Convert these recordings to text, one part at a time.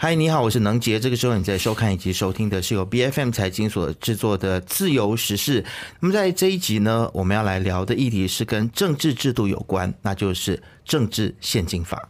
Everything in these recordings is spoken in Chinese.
嗨，你好，我是能杰。这个时候你在收看以及收听的是由 B F M 财经所制作的《自由时事》。那么在这一集呢，我们要来聊的议题是跟政治制度有关，那就是政治现金法。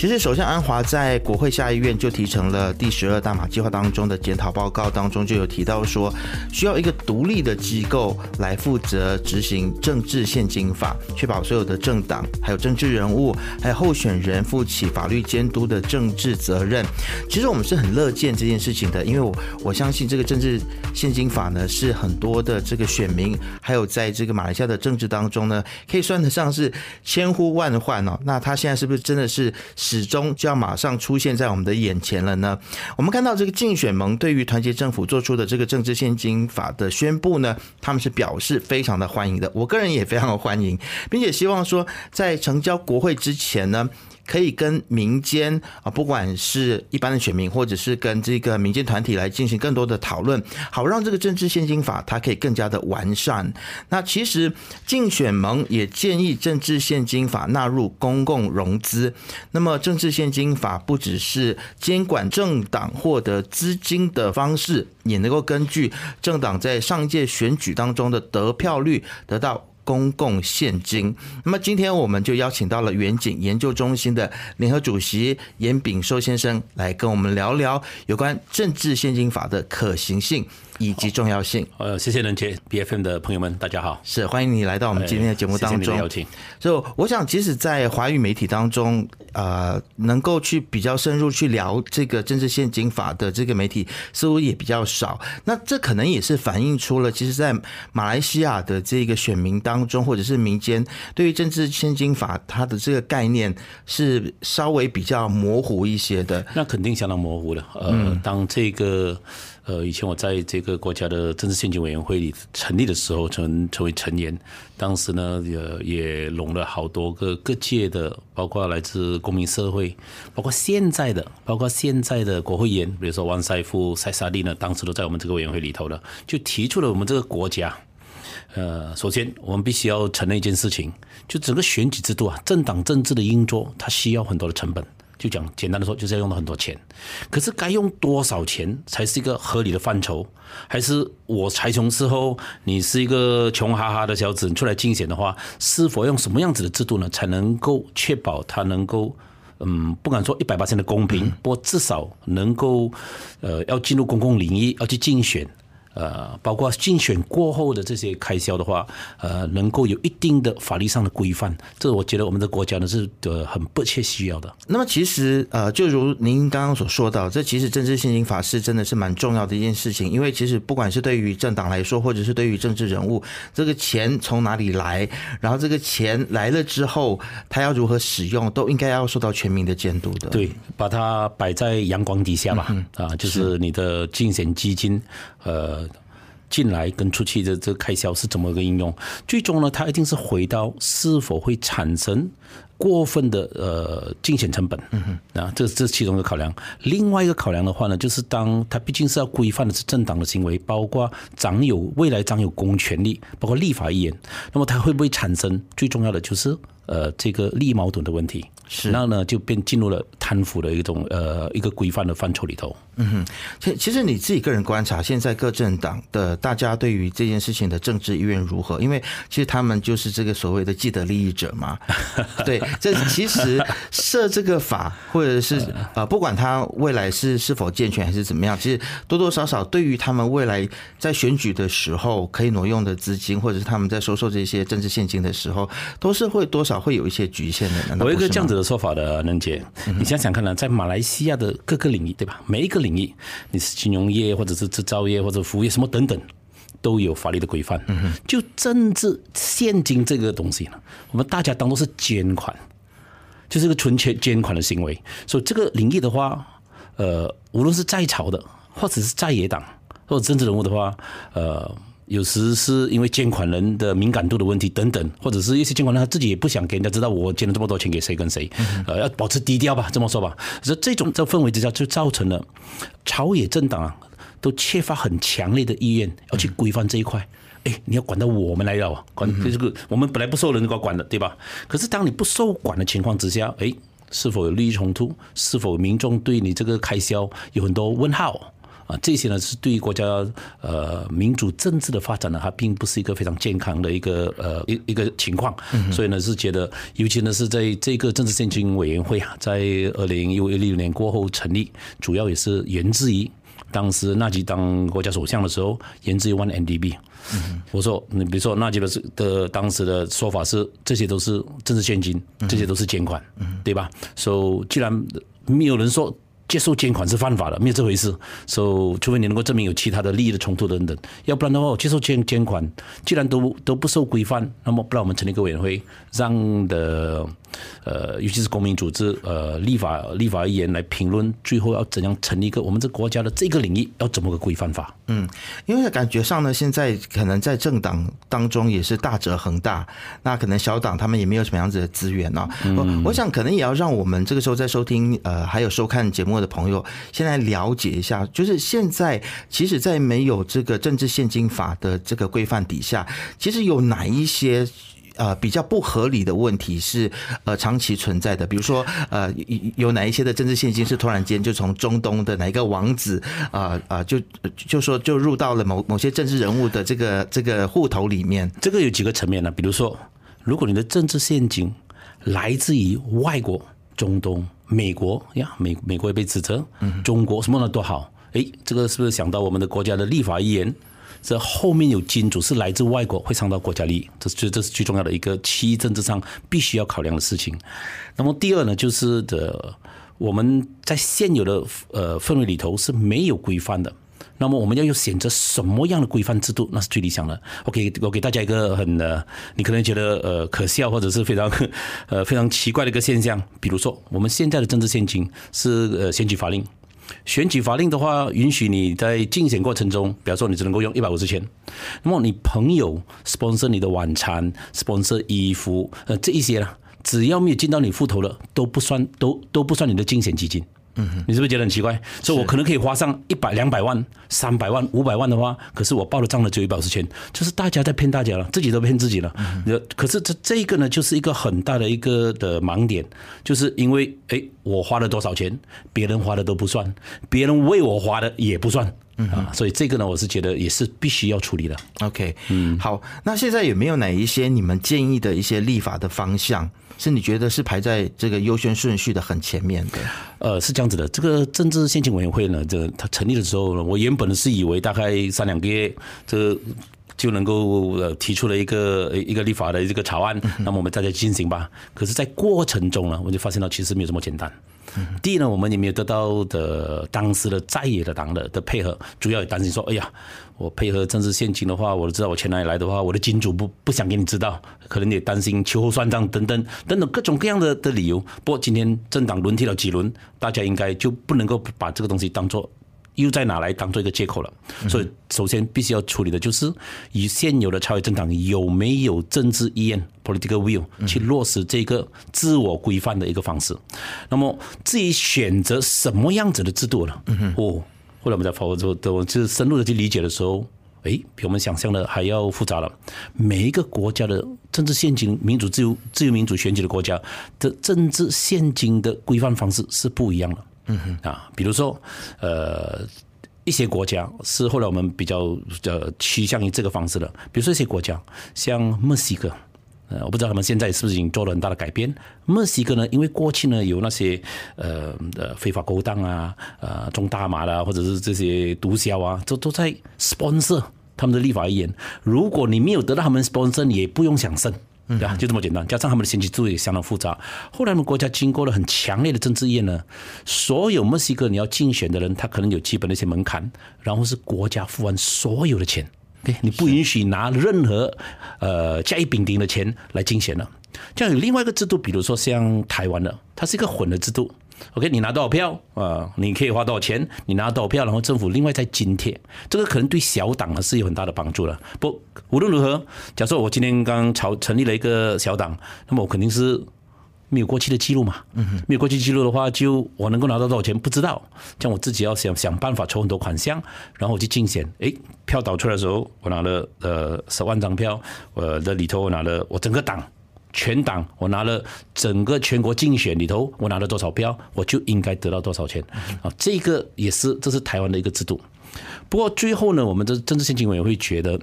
其实，首相安华在国会下议院就提成了第十二大马计划当中的检讨报告当中，就有提到说，需要一个独立的机构来负责执行政治现金法，确保所有的政党、还有政治人物、还有候选人负起法律监督的政治责任。其实我们是很乐见这件事情的，因为我我相信这个政治现金法呢，是很多的这个选民，还有在这个马来西亚的政治当中呢，可以算得上是千呼万唤哦。那他现在是不是真的是？始终就要马上出现在我们的眼前了呢。我们看到这个竞选盟对于团结政府做出的这个政治现金法的宣布呢，他们是表示非常的欢迎的。我个人也非常的欢迎，并且希望说在成交国会之前呢。可以跟民间啊，不管是一般的选民，或者是跟这个民间团体来进行更多的讨论，好让这个政治现金法它可以更加的完善。那其实竞选盟也建议政治现金法纳入公共融资。那么政治现金法不只是监管政党获得资金的方式，也能够根据政党在上届选举当中的得票率得到。公共现金。那么今天我们就邀请到了远景研究中心的联合主席严炳寿先生来跟我们聊聊有关政治现金法的可行性。以及重要性。呃，谢谢任杰 B F M 的朋友们，大家好，是欢迎你来到我们今天的节目当中。邀请。所以，我想，即使在华语媒体当中，呃，能够去比较深入去聊这个政治现金法的这个媒体，似乎也比较少。那这可能也是反映出了，其实，在马来西亚的这个选民当中，或者是民间，对于政治现金法它的这个概念是稍微比较模糊一些的。那肯定相当模糊的。呃，当这个。呃，以前我在这个国家的政治现金委员会里成立的时候，成成为成员，当时呢也也拢了好多个各界的，包括来自公民社会，包括现在的，包括现在的国会议员，比如说王塞夫、塞萨利呢，当时都在我们这个委员会里头了，就提出了我们这个国家，呃，首先我们必须要承认一件事情，就整个选举制度啊，政党政治的运作，它需要很多的成本。就讲简单的说，就是要用到很多钱，可是该用多少钱才是一个合理的范畴？还是我财穷之后，你是一个穷哈哈的小子，你出来竞选的话，是否用什么样子的制度呢，才能够确保他能够，嗯，不敢说一百八千的公平，不过至少能够，呃，要进入公共领域，要去竞选。呃，包括竞选过后的这些开销的话，呃，能够有一定的法律上的规范，这我觉得我们的国家呢是呃很迫切需要的。那么其实呃，就如您刚刚所说到，这其实政治现金法是真的是蛮重要的一件事情，因为其实不管是对于政党来说，或者是对于政治人物，这个钱从哪里来，然后这个钱来了之后，他要如何使用，都应该要受到全民的监督的。对，把它摆在阳光底下吧，啊，就是你的竞选基金，呃。进来跟出去的这个开销是怎么个应用？最终呢，它一定是回到是否会产生过分的呃竞选成本。嗯哼，啊，这这是其中一个考量。另外一个考量的话呢，就是当它毕竟是要规范的是政党的行为，包括掌有未来掌有公权力，包括立法议员，那么它会不会产生最重要的就是呃这个利益矛盾的问题？是，然后呢就变进入了贪腐的一种呃一个规范的范畴里头。嗯哼，其其实你自己个人观察，现在各政党的大家对于这件事情的政治意愿如何？因为其实他们就是这个所谓的既得利益者嘛。对，这其实设这个法，或者是呃，不管他未来是是否健全还是怎么样，其实多多少少对于他们未来在选举的时候可以挪用的资金，或者是他们在收受这些政治现金的时候，都是会多少会有一些局限的。我有一个这样子的说法的，能姐，你想想看呢，在马来西亚的各个领域，对吧？每一个领领域，你是金融业或者是制造业或者服务业什么等等，都有法律的规范。就政治现金这个东西呢，我们大家当做是捐款，就是个存钱捐款的行为。所以这个领域的话，呃，无论是在朝的，或者是在野党或者政治人物的话，呃。有时是因为捐款人的敏感度的问题等等，或者是一些监管人他自己也不想给人家知道我捐了这么多钱给谁跟谁，呃，要保持低调吧，这么说吧。所以这种这氛围之下，就造成了朝野政党啊都缺乏很强烈的意愿要去规范这一块，哎，你要管到我们来了，管这个我们本来不受人管管的，对吧？可是当你不受管的情况之下，哎，是否有利益冲突？是否民众对你这个开销有很多问号？啊，这些呢是对于国家呃民主政治的发展呢，它并不是一个非常健康的一个呃一一个情况。所以呢是觉得，尤其呢是在这个政治现金委员会啊，在二零一六年过后成立，主要也是源自于。当时纳吉当国家首相的时候，研制一万 NDB。我说，你比如说纳吉的的当时的说法是，这些都是政治现金，这些都是捐款，对吧？所以既然没有人说。接受捐款是犯法的，没有这回事。所以，除非你能够证明有其他的利益的冲突等等，要不然的话，接受捐捐款，既然都都不受规范，那么不然我们成立一个委员会，让的呃，尤其是公民组织呃，立法立法议员来评论，最后要怎样成立一个我们这国家的这个领域要怎么个规范法？嗯，因为感觉上呢，现在可能在政党当中也是大者恒大，那可能小党他们也没有什么样子的资源啊。我我想可能也要让我们这个时候在收听呃，还有收看节目。的朋友，先来了解一下，就是现在，其实，在没有这个政治现金法的这个规范底下，其实有哪一些呃比较不合理的问题是呃长期存在的？比如说呃有哪一些的政治现金是突然间就从中东的哪一个王子啊啊就就说就入到了某某些政治人物的这个这个户头里面？这个有几个层面呢？比如说，如果你的政治现金来自于外国，中东。美国呀，美美国也被指责，中国什么的都好，哎，这个是不是想到我们的国家的立法议员？这后面有金主是来自外国，会伤到国家利益，这这这是最重要的一个区域政治上必须要考量的事情。那么第二呢，就是的，我们在现有的呃氛围里头是没有规范的。那么我们要有选择什么样的规范制度，那是最理想的。我给我给大家一个很呃，你可能觉得呃可笑或者是非常呃 非常奇怪的一个现象。比如说，我们现在的政治现金是呃选举法令，选举法令的话，允许你在竞选过程中，比方说你只能够用一百五十千。那么你朋友 sponsor 你的晚餐，sponsor 衣服，呃这一些呢，只要没有进到你户头的，都不算，都都不算你的竞选基金。嗯，你是不是觉得很奇怪？所以我可能可以花上一百、两百万、三百万、五百万的话，可是我报的账呢只有一百五十千，就是大家在骗大家了，自己都骗自己了。嗯，可是这这一个呢，就是一个很大的一个的盲点，就是因为哎，我花了多少钱，别人花的都不算，别人为我花的也不算。嗯啊，所以这个呢，我是觉得也是必须要处理的。OK，嗯，好，那现在有没有哪一些你们建议的一些立法的方向？是你觉得是排在这个优先顺序的很前面的？呃，是这样子的。这个政治先进委员会呢，这它成立的时候呢，我原本是以为大概三两个月，这就能够呃提出了一个一个立法的这个草案，那么我们大家进行吧。可是，在过程中呢，我就发现到其实没有这么简单。第一呢，我们也没有得到的当时的在野的党的的配合，主要也担心说，哎呀，我配合政治献金的话，我知道我钱哪里来的话，我的金主不不想给你知道，可能也担心秋后算账等等等等各种各样的的理由。不过今天政党轮替了几轮，大家应该就不能够把这个东西当做。又在哪来当做一个借口了？所以首先必须要处理的就是以现有的超越政党有没有政治意愿 （political will） 去落实这个自我规范的一个方式。那么至于选择什么样子的制度呢？哦，后来我们在跑之后，都就是深入的去理解的时候，诶，比我们想象的还要复杂了。每一个国家的政治现金、民主自由、自由民主选举的国家的政治现金的规范方式是不一样的。嗯哼啊，比如说，呃，一些国家是后来我们比较呃趋向于这个方式的，比如说一些国家，像墨西哥，呃，我不知道他们现在是不是已经做了很大的改变。墨西哥呢，因为过去呢有那些呃呃非法勾当啊，呃种大麻啦，或者是这些毒枭啊，都都在 sponsor 他们的立法议员。如果你没有得到他们 sponsor，你也不用想胜。对啊，就这么简单。加上他们的选举制度也相当复杂。后来，我们国家经过了很强烈的政治业呢，所有墨西哥你要竞选的人，他可能有基本的一些门槛，然后是国家付完所有的钱你不允许拿任何呃甲乙丙丁的钱来竞选了。这样有另外一个制度，比如说像台湾的，它是一个混的制度。OK，你拿多少票啊？你可以花多少钱？你拿多少票，然后政府另外再津贴，这个可能对小党呢是有很大的帮助了。不，无论如何，假设我今天刚成成立了一个小党，那么我肯定是没有过期的记录嘛，没有过期记录的话，就我能够拿到多少钱不知道，这样我自己要想想办法筹很多款项，然后我去竞选，诶，票导出来的时候，我拿了呃十万张票，我的里头我拿了我整个党全党，我拿了整个全国竞选里头，我拿了多少票，我就应该得到多少钱啊，这个也是这是台湾的一个制度。不过最后呢，我们的政治献金委员会觉得。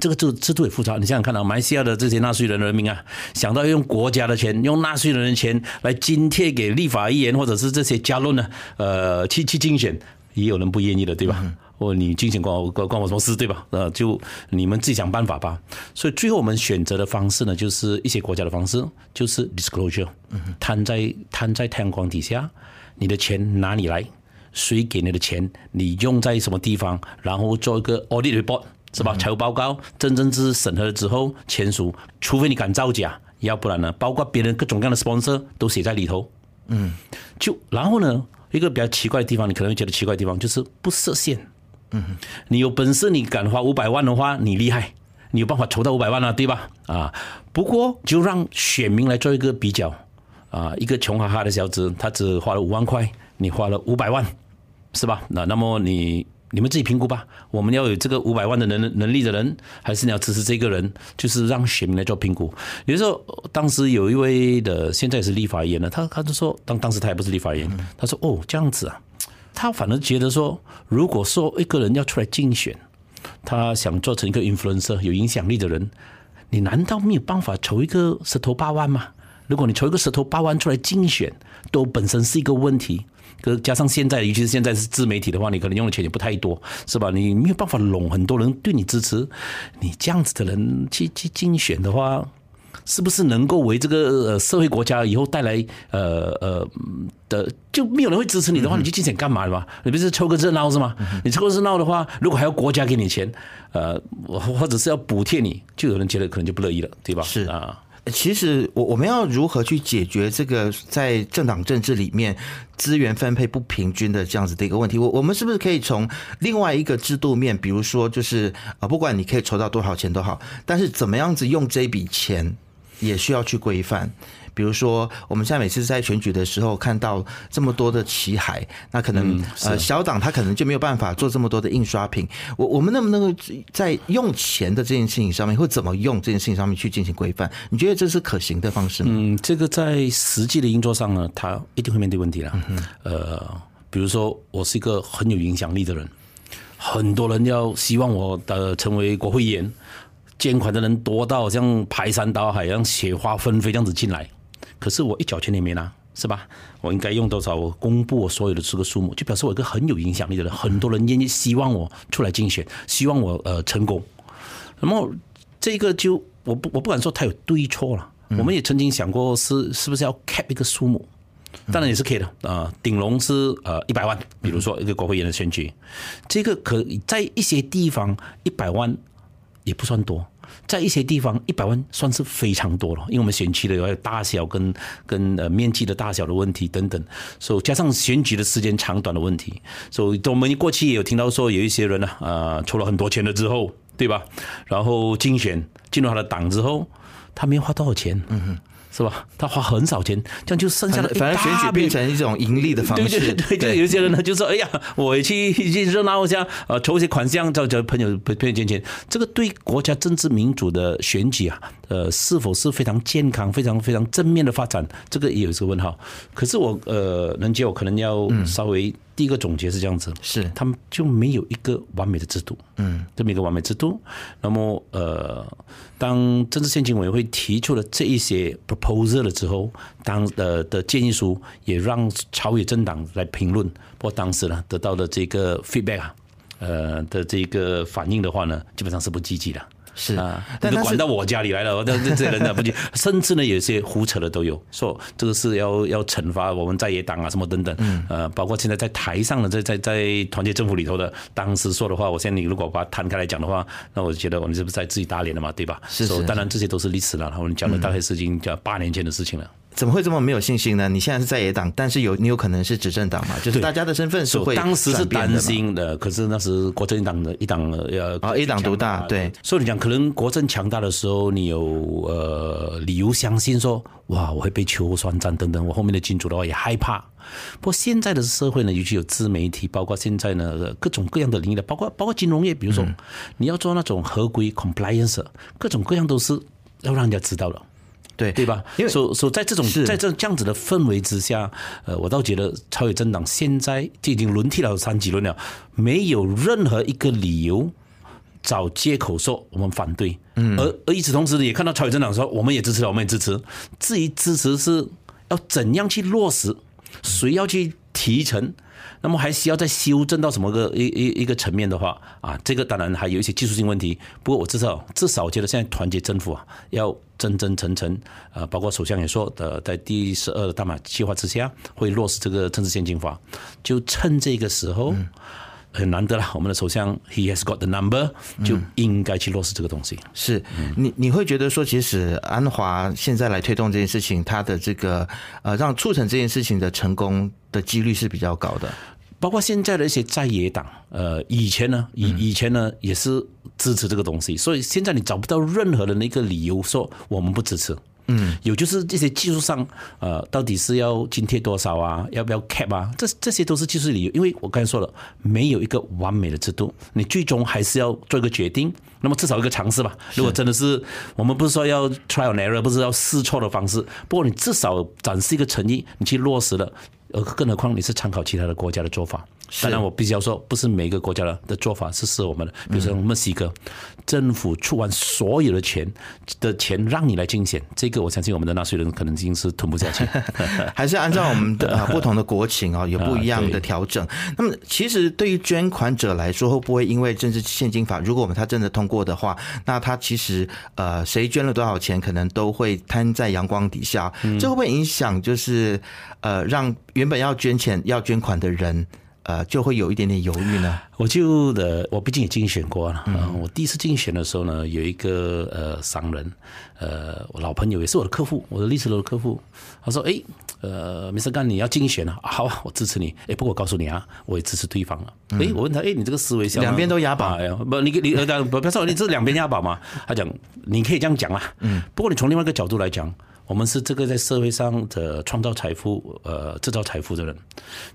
这个制制度也复杂，你想想看啊，马来西亚的这些纳税人人民啊，想到用国家的钱，用纳税人的钱来津贴给立法议员或者是这些加论呢，呃，去去竞选，也有人不愿意的，对吧？或你进行关我关关我什么事，对吧？呃，就你们自己想办法吧。所以最后我们选择的方式呢，就是一些国家的方式，就是 disclosure，摊在摊在太阳光底下，你的钱哪里来？谁给你的钱？你用在什么地方？然后做一个 audit report。是吧？财务报告真正是审核了之后签署，除非你敢造假，要不然呢，包括别人各种各样的 sponsor 都写在里头。嗯，就然后呢，一个比较奇怪的地方，你可能会觉得奇怪的地方就是不设限。嗯，你有本事你敢花五百万的话，你厉害，你有办法筹到五百万啊，对吧？啊，不过就让选民来做一个比较啊，一个穷哈哈的小子，他只花了五万块，你花了五百万，是吧？那那么你。你们自己评估吧。我们要有这个五百万的能能力的人，还是你要支持这个人？就是让选民来做评估。有时候，当时有一位的，现在是立法员了，他他就说，当当时他也不是立法员，他说：“哦，这样子啊。”他反而觉得说，如果说一个人要出来竞选，他想做成一个 influencer 有影响力的人，你难道没有办法筹一个十头八万吗？如果你筹一个十头八万出来竞选，都本身是一个问题。可加上现在，尤其是现在是自媒体的话，你可能用的钱也不太多，是吧？你没有办法拢很多人对你支持，你这样子的人去去竞选的话，是不是能够为这个呃社会国家以后带来呃呃的？就没有人会支持你的话，你去竞选干嘛嘛？你不是凑个热闹是吗？你凑个热闹的话，如果还要国家给你钱，呃，或者是要补贴你，就有人觉得可能就不乐意了，对吧？是啊。其实，我我们要如何去解决这个在政党政治里面资源分配不平均的这样子的一个问题？我我们是不是可以从另外一个制度面，比如说，就是啊，不管你可以筹到多少钱都好，但是怎么样子用这笔钱，也需要去规范。比如说，我们现在每次在选举的时候看到这么多的旗海，那可能呃小党他可能就没有办法做这么多的印刷品。我我们能不能够在用钱的这件事情上面，或怎么用这件事情上面去进行规范？你觉得这是可行的方式吗？嗯，这个在实际的运作上呢，他一定会面对问题了。呃，比如说我是一个很有影响力的人，很多人要希望我的成为国会议员，捐款的人多到像排山倒海，像雪花纷飞这样子进来。可是我一角钱也没拿，是吧？我应该用多少？我公布我所有的这个数目，就表示我一个很有影响力的人，很多人愿意希望我出来竞选，希望我呃成功。那么这个就我不我不敢说他有对错了。我们也曾经想过是是不是要 cap 一个数目，当然也是可以的啊。顶笼是呃一百万，比如说一个国会议员的选举，这个可在一些地方一百万也不算多。在一些地方，一百万算是非常多了，因为我们选区的有大小跟跟呃面积的大小的问题等等，所以加上选举的时间长短的问题，所以我们过去也有听到说有一些人呢，呃，筹了很多钱了之后，对吧？然后竞选进入他的党之后，他没花多少钱，嗯哼。是吧？他花很少钱，这样就剩下的反正选举变成一种盈利的方式。对对对，就有些人呢就说：“哎呀，我去去热闹一下，呃，筹一些款项，叫叫朋友朋友捐钱。”这个对国家政治民主的选举啊，呃，是否是非常健康、非常非常正面的发展？这个也有一个问号。可是我呃，能接我可能要稍微。第一个总结是这样子，是他们就没有一个完美的制度，嗯，这么一个完美制度。那么，呃，当政治献金委员会提出了这一些 proposal 了之后，当呃的建议书也让朝野政党来评论，不过当时呢得到的这个 feedback 啊，呃的这个反应的话呢，基本上是不积极的。是啊，但管到我家里来了，这 这这人呢不就，甚至呢有些胡扯的都有，说这个是要要惩罚我们在野党啊什么等等，呃，包括现在在台上的在在在团结政府里头的，当时说的话，我现在你如果把它摊开来讲的话，那我觉得我们是不是在自己打脸了嘛，对吧？是是，当然这些都是历史了，我们讲的大概是已经叫八年前的事情了。怎么会这么没有信心呢？你现在是在野党，但是有你有可能是执政党嘛？就是大家的身份是会当时是担心的，可是那时国政党的一党呃啊一党独大，对。所以你讲可能国政强大的时候，你有呃理由相信说哇我会被秋后算账等等，我后面的金主的话也害怕。不过现在的社会呢，尤其有自媒体，包括现在呢各种各样的领域的，包括包括金融业，比如说你要做那种合规 compliance，各种各样都是要让人家知道的。对对吧？因为所所在这种在这这样子的氛围之下，呃，我倒觉得超越政党现在就已经轮替了三几轮了，没有任何一个理由找借口说我们反对。嗯，而而与此同时，也看到超越政党说我们也支持了，我们也支持。至于支持是要怎样去落实，谁要去提成？那么还需要再修正到什么个一一一个层面的话啊，这个当然还有一些技术性问题。不过我至少至少觉得现在团结政府啊，要真真诚诚啊，包括首相也说的，在第十二大马计划之下会落实这个政治献金法，就趁这个时候很难得了，我们的首相 he has got the number 就应该去落实这个东西。是你你会觉得说，其实安华现在来推动这件事情，他的这个呃，让促成这件事情的成功的几率是比较高的。包括现在的一些在野党，呃，以前呢，以以前呢也是支持这个东西，所以现在你找不到任何的那个理由说我们不支持。嗯，有就是这些技术上，呃，到底是要津贴多少啊？要不要 cap 啊？这这些都是技术理由，因为我刚才说了，没有一个完美的制度，你最终还是要做一个决定。那么至少一个尝试吧。如果真的是我们不是说要 trial error，不是要试错的方式，不过你至少展示一个诚意，你去落实了。呃，更何况你是参考其他的国家的做法。当然，我必须要说，不是每个国家的的做法是适合我们的。比如说墨西哥，政府出完所有的钱的钱让你来竞选，这个我相信我们的纳税人可能已经是吞不下去。还是按照我们的不同的国情啊，有不一样的调整。那么，其实对于捐款者来说，会不会因为政治现金法，如果我们他真的通过的话，那他其实呃，谁捐了多少钱，可能都会摊在阳光底下，这会不会影响？就是呃，让原本要捐钱、要捐款的人。呃，就会有一点点犹豫呢。我就的，我毕竟也竞选过了。嗯，我第一次竞选的时候呢，有一个呃商人，呃，我老朋友也是我的客户，我的历史楼的客户。他说：“哎，呃，没事干，你要竞选了，好啊，我支持你。哎，不过我告诉你啊，我也支持对方了。哎，我问他，哎，你这个思维两边都押宝呀？不，你你呃，不，不要说你这两边押宝嘛。他讲，你可以这样讲啊。嗯，不过你从另外一个角度来讲。”我们是这个在社会上的创造财富、呃制造财富的人。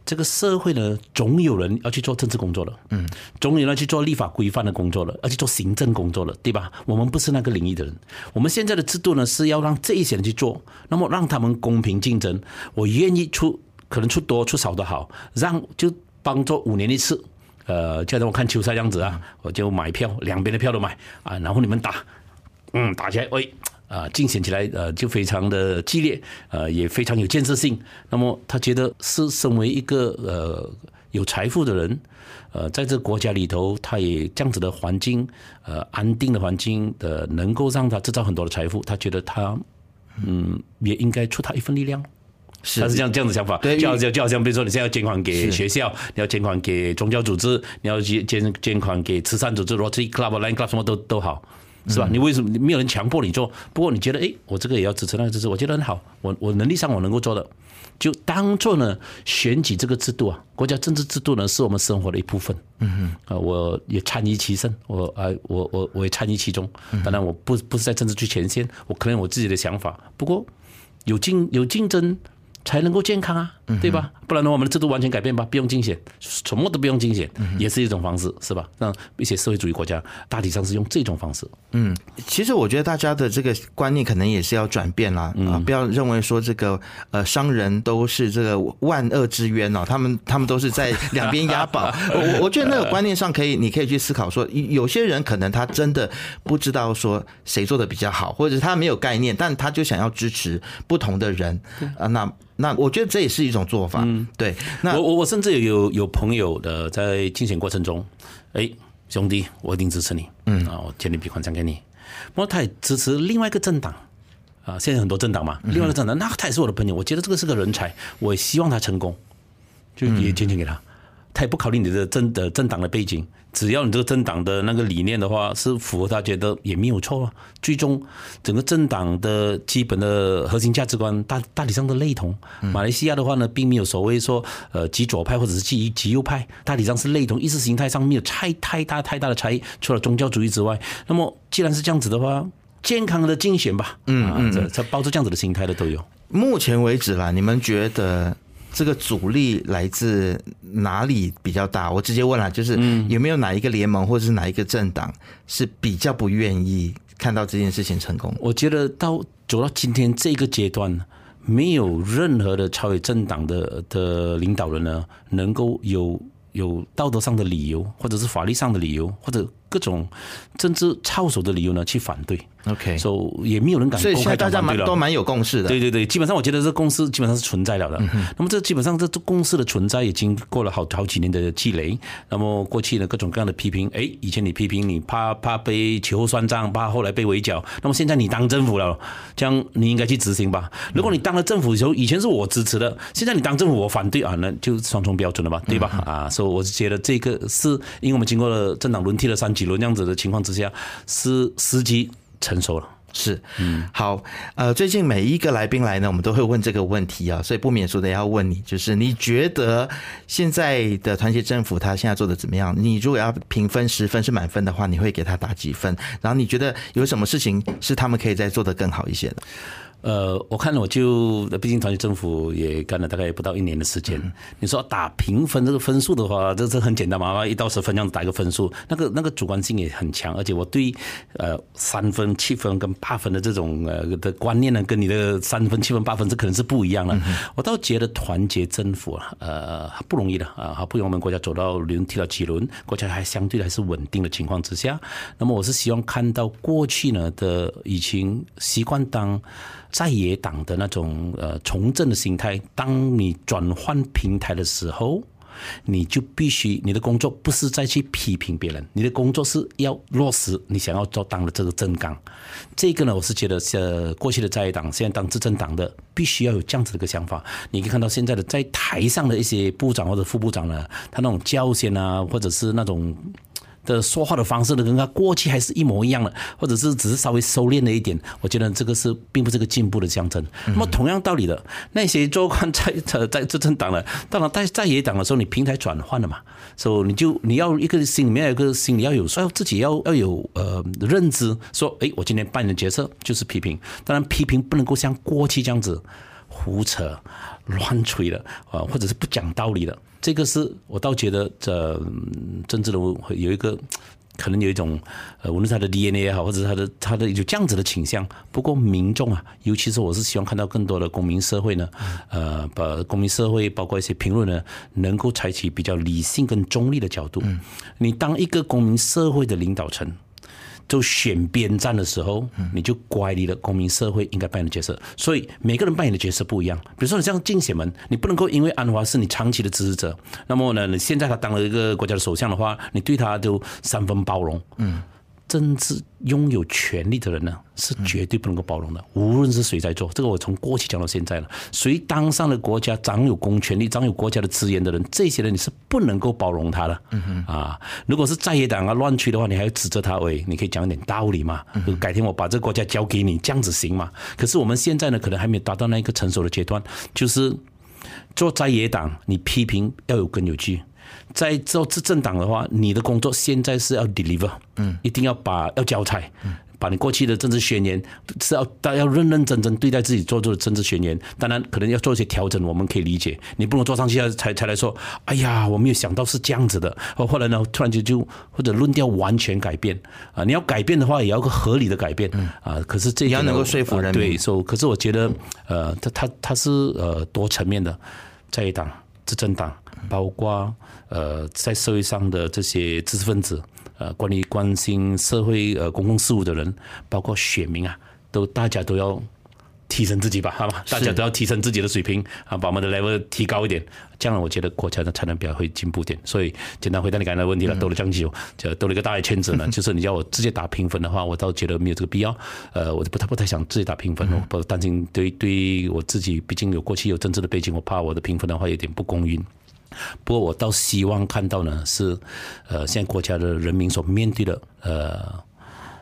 这个社会呢，总有人要去做政治工作的，嗯，总有人去做立法规范的工作了，要去做行政工作的，对吧？我们不是那个领域的人。我们现在的制度呢，是要让这一些人去做，那么让他们公平竞争。我愿意出，可能出多出少都好，让就帮助五年一次。呃，就像我看球赛这样子啊，我就买票，两边的票都买啊，然后你们打，嗯，打起来，喂。啊，竞选起来呃就非常的激烈，呃也非常有建设性。那么他觉得是身为一个呃有财富的人，呃在这个国家里头，他也这样子的环境，呃安定的环境的，能够让他制造很多的财富。他觉得他嗯也应该出他一份力量，是他是这样这样子想法。对，就好像就好像比如说你现在要捐款给学校，你要捐款给宗教组织，你要捐捐捐款给慈善组织，Rotary Club、Line Club 什么都都好。是吧？你为什么没有人强迫你做？不过你觉得，哎，我这个也要支持，那个支持，我觉得很好。我我能力上我能够做的，就当做呢选举这个制度啊，国家政治制度呢是我们生活的一部分。嗯嗯，啊，我也参与其中，我啊，我我我也参与其中。当然，我不不是在政治最前线，我可能有我自己的想法。不过有竞有竞争。才能够健康啊，对吧？不然的话，我们的制度完全改变吧，不用竞选，什么都不用竞选，也是一种方式，是吧？让一些社会主义国家大体上是用这种方式。嗯，其实我觉得大家的这个观念可能也是要转变啦，啊，不要认为说这个呃商人都是这个万恶之冤哦，他们他们都是在两边押宝。我我觉得那个观念上可以，你可以去思考说，有些人可能他真的不知道说谁做的比较好，或者他没有概念，但他就想要支持不同的人啊，那。那我觉得这也是一种做法，嗯，对。那我我我甚至有有朋友的在竞选过程中，哎，兄弟，我一定支持你，嗯啊，我建立笔款奖给你。不过他也支持另外一个政党，啊，现在很多政党嘛，另外一个政党，那他也是我的朋友，我觉得这个是个人才，我希望他成功，就也捐钱给他。他也不考虑你的政的政党的背景，只要你这个政党的那个理念的话是符合他觉得也没有错啊。最终整个政党的基本的核心价值观大大体上的类同。马来西亚的话呢，并没有所谓说呃极左派或者是极极右派，大体上是类同，意识形态上没有太太大太大的差异，除了宗教主义之外。那么既然是这样子的话，健康的竞选吧，嗯嗯，这这抱着这样子的心态的都有。目前为止啦，你们觉得这个阻力来自哪里比较大？我直接问了，就是有没有哪一个联盟或者是哪一个政党是比较不愿意看到这件事情成功？我觉得到走到今天这个阶段，没有任何的超越政党的的领导人呢，能够有有道德上的理由，或者是法律上的理由，或者各种政治操守的理由呢，去反对。OK，所以也没有人敢所以公开现在大家讲反对了。蛮都蛮有共识的。对对对，基本上我觉得这公司基本上是存在了的。那么这基本上这这公司的存在已经过了好好几年的积累。那么过去呢各种各样的批评，哎，以前你批评你怕怕被秋后算账，怕后来被围剿。那么现在你当政府了，这样你应该去执行吧。如果你当了政府的时候，以前是我支持的，现在你当政府我反对啊，那就双重标准了吧，对吧？啊，所以我是觉得这个是因为我们经过了政党轮替了三几轮这样子的情况之下，是时机成熟了。是，嗯，好，呃，最近每一个来宾来呢，我们都会问这个问题啊，所以不免说的要问你，就是你觉得现在的团结政府他现在做的怎么样？你如果要评分十分是满分的话，你会给他打几分？然后你觉得有什么事情是他们可以再做的更好一些的？呃，我看了，我就毕竟团结政府也干了大概不到一年的时间。你说打评分这个分数的话，这这很简单嘛，一到十分这样子打一个分数，那个那个主观性也很强，而且我对呃三分、七分跟八分的这种呃的观念呢，跟你的三分、七分、八分这可能是不一样的。我倒觉得团结政府啊，呃不容易的啊，好不容易我们国家走到轮替了几轮，国家还相对还是稳定的情况之下，那么我是希望看到过去呢的已经习惯当。在野党的那种呃从政的心态，当你转换平台的时候，你就必须你的工作不是再去批评别人，你的工作是要落实你想要做当的这个政纲。这个呢，我是觉得是过去的在野党，现在当执政党的，必须要有这样子的一个想法。你可以看到现在的在台上的一些部长或者副部长呢，他那种教先啊，或者是那种。的说话的方式呢，跟他过去还是一模一样的，或者是只是稍微收敛了一点。我觉得这个是并不是个进步的象征。那么同样道理的，那些做官在在在执政党的，当然在在野党的时候，你平台转换了嘛，所以你就你要一个心里面有一个心里要有，要自己要要有呃认知，说哎，我今天扮演的角色就是批评，当然批评不能够像过去这样子胡扯。乱吹的啊，或者是不讲道理的，这个是我倒觉得这政治人物有一个 可能有一种呃，无论是他的 DNA 也好，或者他的他的有这样子的倾向。不过民众啊，尤其是我是希望看到更多的公民社会呢，呃，把公民社会包括一些评论呢，能够采取比较理性跟中立的角度。你当一个公民社会的领导层。就选边站的时候，你就乖离了公民社会应该扮演的角色。所以每个人扮演的角色不一样。比如说你像竞选门，你不能够因为安华是你长期的支持者，那么呢，你现在他当了一个国家的首相的话，你对他就三分包容。嗯。政治拥有权力的人呢，是绝对不能够包容的。无论是谁在做，这个我从过去讲到现在了。谁当上了国家掌有公权力、掌有国家的资源的人，这些人你是不能够包容他的。啊，如果是在野党啊乱去的话，你还要指责他，喂，你可以讲一点道理嘛？改天我把这个国家交给你，这样子行吗？可是我们现在呢，可能还没有达到那一个成熟的阶段，就是做在野党，你批评要有根有据。在做执政党的话，你的工作现在是要 deliver，嗯，一定要把要交差，嗯，把你过去的政治宣言是要大家要认认真真对待自己做做的政治宣言，当然可能要做一些调整，我们可以理解。你不能坐上去才才来说，哎呀，我没有想到是这样子的，后来呢，突然间就或者论调完全改变。啊！你要改变的话，也要个合理的改变，啊，可是这要能够说服人对，所以可是我觉得，呃，他他他是呃多层面的，在野党、执政党。包括呃，在社会上的这些知识分子，呃，关于关心社会呃公共事务的人，包括选民啊，都大家都要。提升自己吧，好吧，大家都要提升自己的水平啊，把我们的 level 提高一点，这样我觉得国家的才能比较会进步点。所以简单回答你刚才的问题了，兜了这样久，就兜了一个大的圈子呢。就是你要我直接打评分的话，我倒觉得没有这个必要。呃，我就不太不太想自己打评分，我不担心对对我自己，毕竟有过去有政治的背景，我怕我的评分的话有点不公允。不过我倒希望看到呢，是呃，现在国家的人民所面对的呃，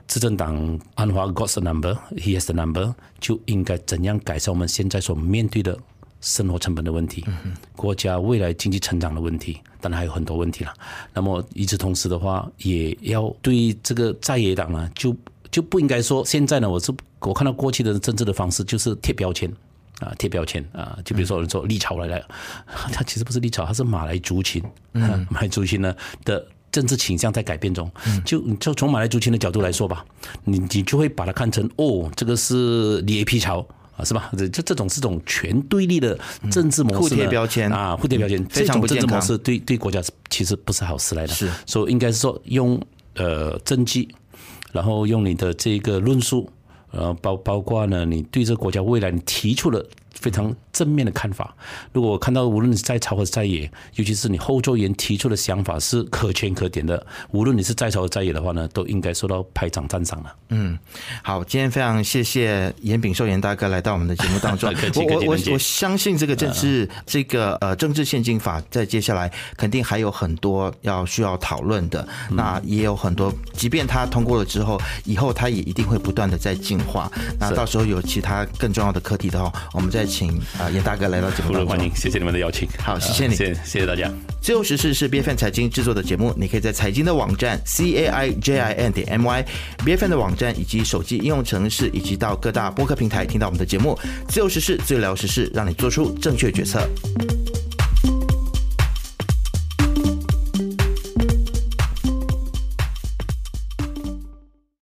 执政党安华 got the number，he has the number，就应该怎样改善我们现在所面对的生活成本的问题，国家未来经济成长的问题，当然还有很多问题了。那么与此同时的话，也要对这个在野党呢，就就不应该说现在呢，我是我看到过去的政治的方式就是贴标签。啊，贴标签啊，就比如说有人说立潮来了，他其实不是立潮，他是马来族群。嗯，马来族群呢的政治倾向在改变中。就就从马来族群的角度来说吧，你你就会把它看成哦，这个是李 A P 潮啊，是吧？这这种这种全对立的政治模式，互贴标签啊，互贴标签，这种政治模式对对国家其实不是好事来的。是，所以应该是说用呃政绩，然后用你的这个论述。然后，包包括呢，你对这个国家未来你提出了非常正面的看法。如果我看到无论你在朝或在野，尤其是你后座员提出的想法是可圈可点的，无论你是在朝或在野的话呢，都应该受到拍掌赞赏了。嗯，好，今天非常谢谢严炳寿严大哥来到我们的节目当中。我我我我相信这个政治这个呃政治现金法在接下来肯定还有很多要需要讨论的。那也有很多，即便他通过了之后，以后他也一定会不断的在进。化，那到时候有其他更重要的课题的话，我们再请啊严大哥来到节目当中。欢迎，谢谢你们的邀请。好，谢谢你，谢谢谢大家。自由时事是 B F N 财经制作的节目，你可以在财经的网站 C A I J I N 点 M Y，B F N 的网站以及手机应用程式，以及到各大播客平台听到我们的节目。自由时事，最聊时事，让你做出正确决策。